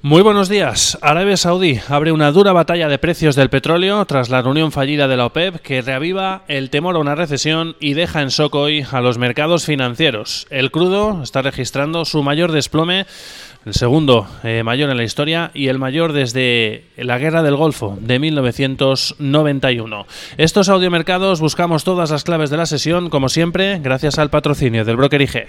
Muy buenos días. Arabia Saudí abre una dura batalla de precios del petróleo tras la reunión fallida de la OPEP que reaviva el temor a una recesión y deja en shock hoy a los mercados financieros. El crudo está registrando su mayor desplome, el segundo eh, mayor en la historia y el mayor desde la Guerra del Golfo de 1991. Estos audiomercados buscamos todas las claves de la sesión, como siempre, gracias al patrocinio del broker IG.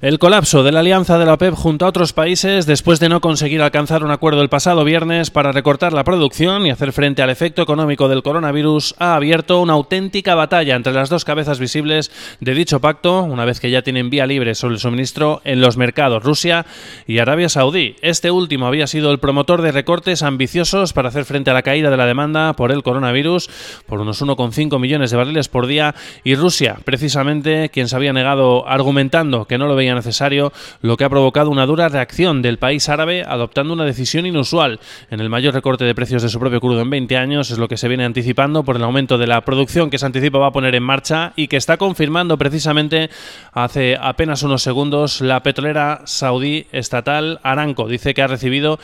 El colapso de la alianza de la OPEP junto a otros países después de no conseguir alcanzar un acuerdo el pasado viernes para recortar la producción y hacer frente al efecto económico del coronavirus ha abierto una auténtica batalla entre las dos cabezas visibles de dicho pacto, una vez que ya tienen vía libre sobre el suministro en los mercados Rusia y Arabia Saudí. Este último había sido el promotor de recortes ambiciosos para hacer frente a la caída de la demanda por el coronavirus por unos 1,5 millones de barriles por día y Rusia, precisamente quien se había negado argumentando que no lo veía necesario, lo que ha provocado una dura reacción del país árabe adoptando una decisión inusual en el mayor recorte de precios de su propio crudo en 20 años, es lo que se viene anticipando por el aumento de la producción que se anticipa va a poner en marcha y que está confirmando precisamente hace apenas unos segundos la petrolera saudí estatal Aramco. Dice que ha recibido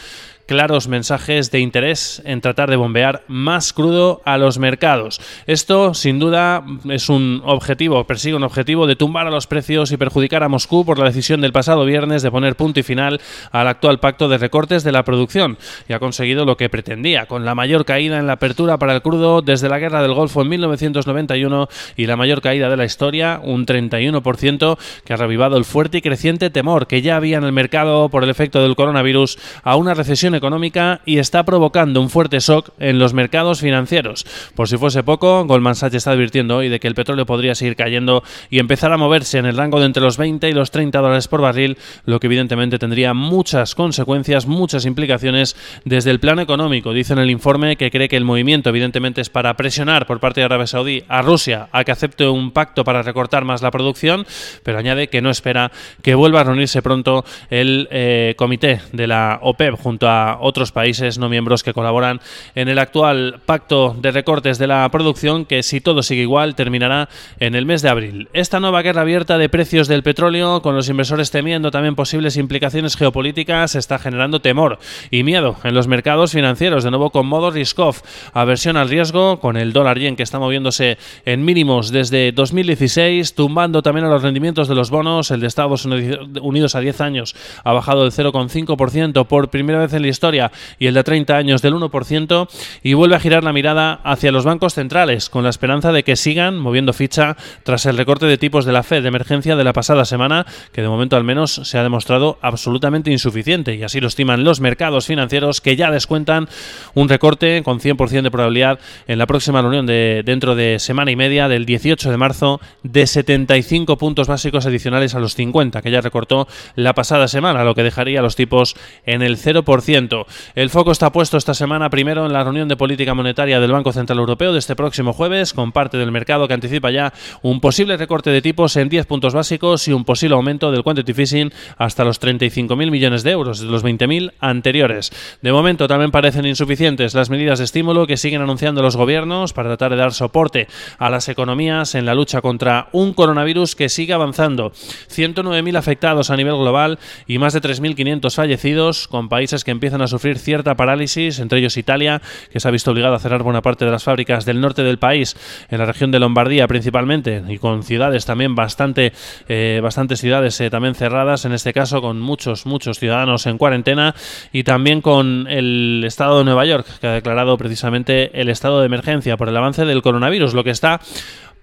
claros mensajes de interés en tratar de bombear más crudo a los mercados. Esto, sin duda, es un objetivo, persigue un objetivo de tumbar a los precios y perjudicar a Moscú por la decisión del pasado viernes de poner punto y final al actual pacto de recortes de la producción y ha conseguido lo que pretendía, con la mayor caída en la apertura para el crudo desde la Guerra del Golfo en 1991 y la mayor caída de la historia, un 31%, que ha revivado el fuerte y creciente temor que ya había en el mercado por el efecto del coronavirus a una recesión económica y está provocando un fuerte shock en los mercados financieros. Por si fuese poco, Goldman Sachs está advirtiendo hoy de que el petróleo podría seguir cayendo y empezar a moverse en el rango de entre los 20 y los 30 dólares por barril, lo que evidentemente tendría muchas consecuencias, muchas implicaciones desde el plano económico. Dice en el informe que cree que el movimiento evidentemente es para presionar por parte de Arabia Saudí a Rusia a que acepte un pacto para recortar más la producción, pero añade que no espera que vuelva a reunirse pronto el eh, comité de la OPEP junto a otros países no miembros que colaboran en el actual pacto de recortes de la producción que si todo sigue igual terminará en el mes de abril. Esta nueva guerra abierta de precios del petróleo con los inversores temiendo también posibles implicaciones geopolíticas está generando temor y miedo en los mercados financieros, de nuevo con modo risk-off, aversión al riesgo con el dólar yen que está moviéndose en mínimos desde 2016, tumbando también a los rendimientos de los bonos, el de Estados Unidos a 10 años ha bajado del 0,5% por primera vez en la historia y el de 30 años del 1% y vuelve a girar la mirada hacia los bancos centrales con la esperanza de que sigan moviendo ficha tras el recorte de tipos de la Fed de emergencia de la pasada semana que de momento al menos se ha demostrado absolutamente insuficiente y así lo estiman los mercados financieros que ya descuentan un recorte con 100% de probabilidad en la próxima reunión de dentro de semana y media del 18 de marzo de 75 puntos básicos adicionales a los 50 que ya recortó la pasada semana, lo que dejaría los tipos en el 0%. El foco está puesto esta semana primero en la reunión de política monetaria del Banco Central Europeo de este próximo jueves, con parte del mercado que anticipa ya un posible recorte de tipos en 10 puntos básicos y un posible aumento del quantitative easing hasta los 35.000 millones de euros, de los 20.000 anteriores. De momento también parecen insuficientes las medidas de estímulo que siguen anunciando los gobiernos para tratar de dar soporte a las economías en la lucha contra un coronavirus que sigue avanzando. 109.000 afectados a nivel global y más de 3.500 fallecidos, con países que empiezan a sufrir cierta parálisis, entre ellos Italia, que se ha visto obligado a cerrar buena parte de las fábricas del norte del país, en la región de Lombardía principalmente, y con ciudades también bastante, eh, bastantes ciudades eh, también cerradas, en este caso con muchos, muchos ciudadanos en cuarentena, y también con el estado de Nueva York, que ha declarado precisamente el estado de emergencia por el avance del coronavirus, lo que está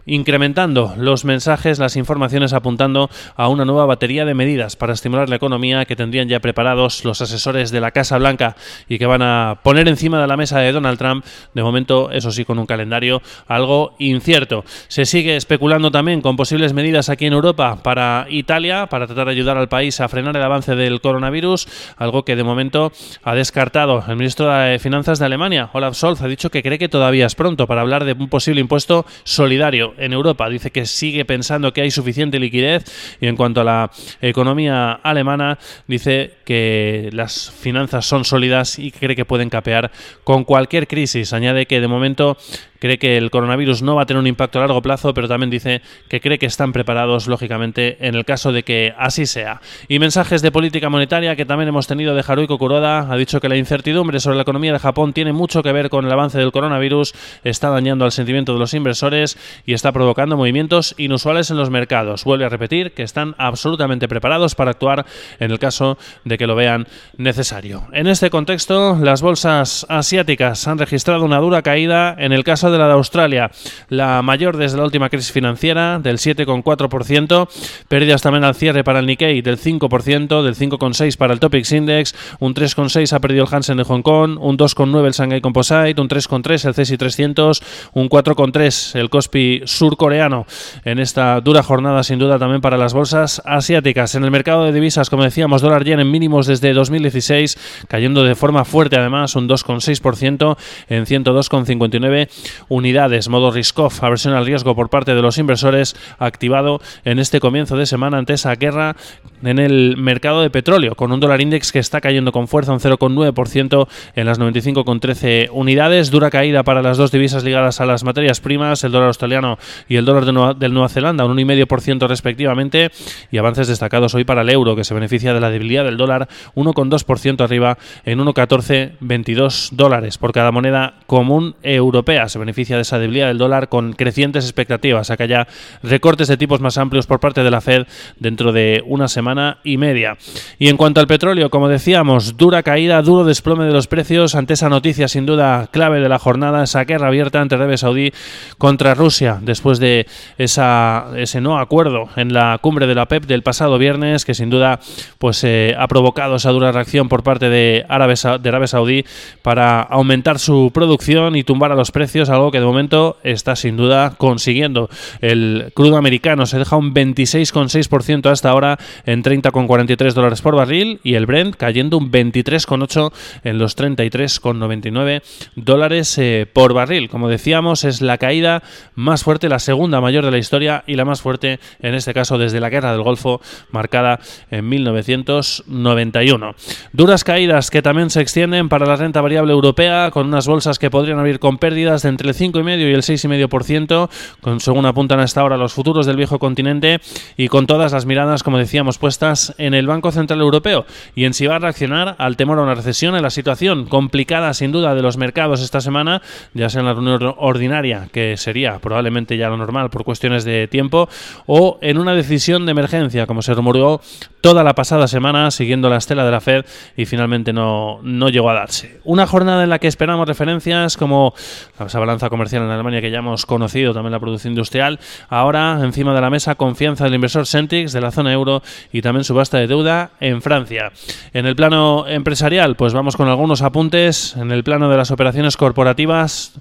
incrementando los mensajes, las informaciones apuntando a una nueva batería de medidas para estimular la economía que tendrían ya preparados los asesores de la Casa Blanca y que van a poner encima de la mesa de Donald Trump, de momento, eso sí, con un calendario algo incierto. Se sigue especulando también con posibles medidas aquí en Europa para Italia, para tratar de ayudar al país a frenar el avance del coronavirus, algo que de momento ha descartado el ministro de Finanzas de Alemania, Olaf Scholz, ha dicho que cree que todavía es pronto para hablar de un posible impuesto solidario en Europa. Dice que sigue pensando que hay suficiente liquidez y en cuanto a la economía alemana, dice que las finanzas son sólidas y cree que pueden capear con cualquier crisis. Añade que de momento cree que el coronavirus no va a tener un impacto a largo plazo, pero también dice que cree que están preparados, lógicamente, en el caso de que así sea. Y mensajes de política monetaria que también hemos tenido de Haruiko Kuroda. Ha dicho que la incertidumbre sobre la economía de Japón tiene mucho que ver con el avance del coronavirus, está dañando al sentimiento de los inversores y está provocando movimientos inusuales en los mercados. Vuelve a repetir que están absolutamente preparados para actuar en el caso de que lo vean necesario. En este contexto, las bolsas asiáticas han registrado una dura caída en el caso de la de Australia, la mayor desde la última crisis financiera, del 7,4%, pérdidas también al cierre para el Nikkei del 5%, del 5,6% para el Topix Index, un 3,6% ha perdido el Hansen de Hong Kong, un 2,9% el Shanghai Composite, un 3,3% el CSI 300, un 4,3% el Kospi surcoreano en esta dura jornada sin duda también para las bolsas asiáticas. En el mercado de divisas, como decíamos, dólar yen en mínimos desde 2016, cayendo de forma fuerte además un 2,6% en 102,59 unidades, modo risk-off, aversión al riesgo por parte de los inversores, activado en este comienzo de semana ante esa guerra en el mercado de petróleo, con un dólar index que está cayendo con fuerza un 0,9% en las 95,13 unidades. Dura caída para las dos divisas ligadas a las materias primas, el dólar australiano y el dólar de Nueva, del Nueva Zelanda, un 1,5% respectivamente. Y avances destacados hoy para el euro, que se beneficia de la debilidad del dólar, 1,2% arriba en 1,1422 dólares por cada moneda común europea. Se beneficia de esa debilidad del dólar con crecientes expectativas. Acá ya recortes de tipos más amplios por parte de la Fed dentro de una semana y media. Y en cuanto al petróleo, como decíamos, dura caída, duro desplome de los precios ante esa noticia sin duda clave de la jornada, esa guerra abierta entre Arabia Saudí contra Rusia después de ese no acuerdo en la cumbre de la PEP del pasado viernes que sin duda pues eh, ha provocado esa dura reacción por parte de, de Arabia Saudí para aumentar su producción y tumbar a los precios, algo que de momento está sin duda consiguiendo. El crudo americano se deja un 26,6% hasta ahora en 30,43 dólares por barril y el Brent cayendo un 23,8 en los 33,99 dólares eh, por barril. Como decíamos, es la caída más fuerte, la segunda mayor de la historia y la más fuerte en este caso desde la Guerra del Golfo marcada en 1991. Duras caídas que también se extienden para la renta variable europea con unas bolsas que podrían abrir con pérdidas de entre el 5,5 y el 6,5%, con, según apuntan hasta ahora los futuros del viejo continente y con todas las miradas, como decíamos, puestas en el Banco Central Europeo y en si va a reaccionar al temor a una recesión, en la situación complicada sin duda de los mercados esta semana, ya sea en la reunión ordinaria, que sería probablemente ya lo normal por cuestiones de tiempo, o en una decisión de emergencia, como se rumoreó toda la pasada semana siguiendo la estela de la Fed y finalmente no, no llegó a darse. Una jornada en la que esperamos referencias como la balanza comercial en Alemania que ya hemos conocido, también la producción industrial, ahora encima de la mesa confianza del inversor Centix de la zona euro y también subasta de deuda en Francia. En el plano empresarial, pues vamos con algunos apuntes. En el plano de las operaciones corporativas,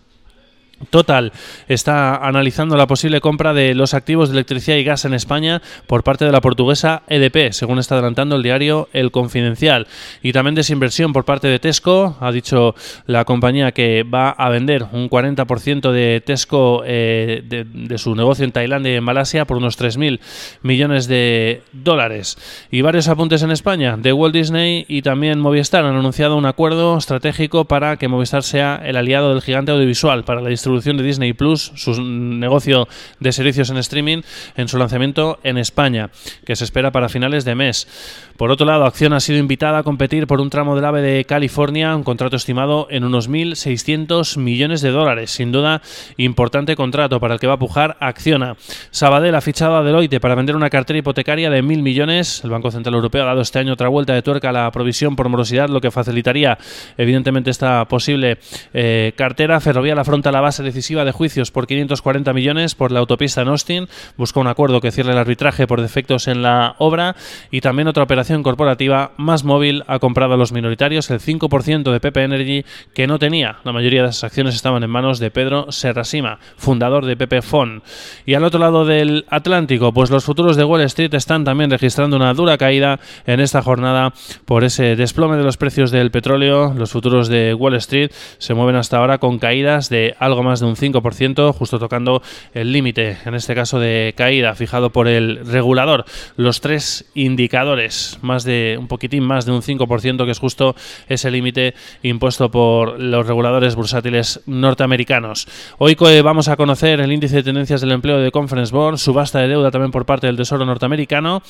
Total está analizando la posible compra de los activos de electricidad y gas en España por parte de la portuguesa EDP, según está adelantando el diario El Confidencial. Y también desinversión por parte de Tesco. Ha dicho la compañía que va a vender un 40% de Tesco eh, de, su negocio en Tailandia y en Malasia por unos 3.000 millones de dólares. Y varios apuntes en España de Walt Disney y también Movistar han anunciado un acuerdo estratégico para que Movistar sea el aliado del gigante audiovisual para la distribución de Disney Plus, su negocio de servicios en streaming, en su lanzamiento en España, que se espera para finales de mes. Por otro lado, Acción ha sido invitada a competir por un tramo del AVE de California, un contrato estimado en unos 1.600 millones de dólares. Sin duda, importante contrato para el que va a pujar Acciona. Sabadell ha fichado a Deloitte para vender una cartera hipotecaria de 1.000 millones. El Banco Central Europeo ha dado este año otra vuelta de tuerca a la provisión por morosidad, lo que facilitaría, evidentemente, esta posible eh, cartera. Ferrovial afronta la base decisiva de juicios por 540 millones por la autopista en Austin. Busca un acuerdo que cierre el arbitraje por defectos en la obra. Y también otra operación corporativa, Más Móvil ha comprado a los minoritarios el 5% de PP Energy que no tenía. La mayoría de las acciones estaban en manos de Pedro Serrasima, fundador de PP Fon. Y al otro lado del Atlántico, pues los futuros de Wall Street están también registrando una dura caída en esta jornada por ese desplome de los precios del petróleo. Los futuros de Wall Street se mueven hasta ahora con caídas de algo más de un 5%, justo tocando el límite, en este caso de caída, fijado por el regulador. Los tres indicadores, más de un poquitín más de un 5%, que es justo ese límite impuesto por los reguladores bursátiles norteamericanos. Hoy vamos a conocer el índice de tendencias del empleo de Conference Board, subasta de deuda también por parte del Tesoro norteamericano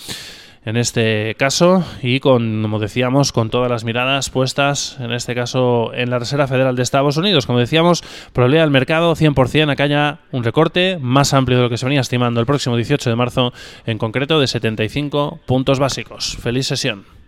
en este caso y con, como decíamos, con todas las miradas puestas, en este caso, en la Reserva Federal de Estados Unidos. Como decíamos, probabilidad del mercado 100% acá haya un recorte más amplio de lo que se venía estimando el próximo 18 de marzo, en concreto de 75 puntos básicos. Feliz sesión.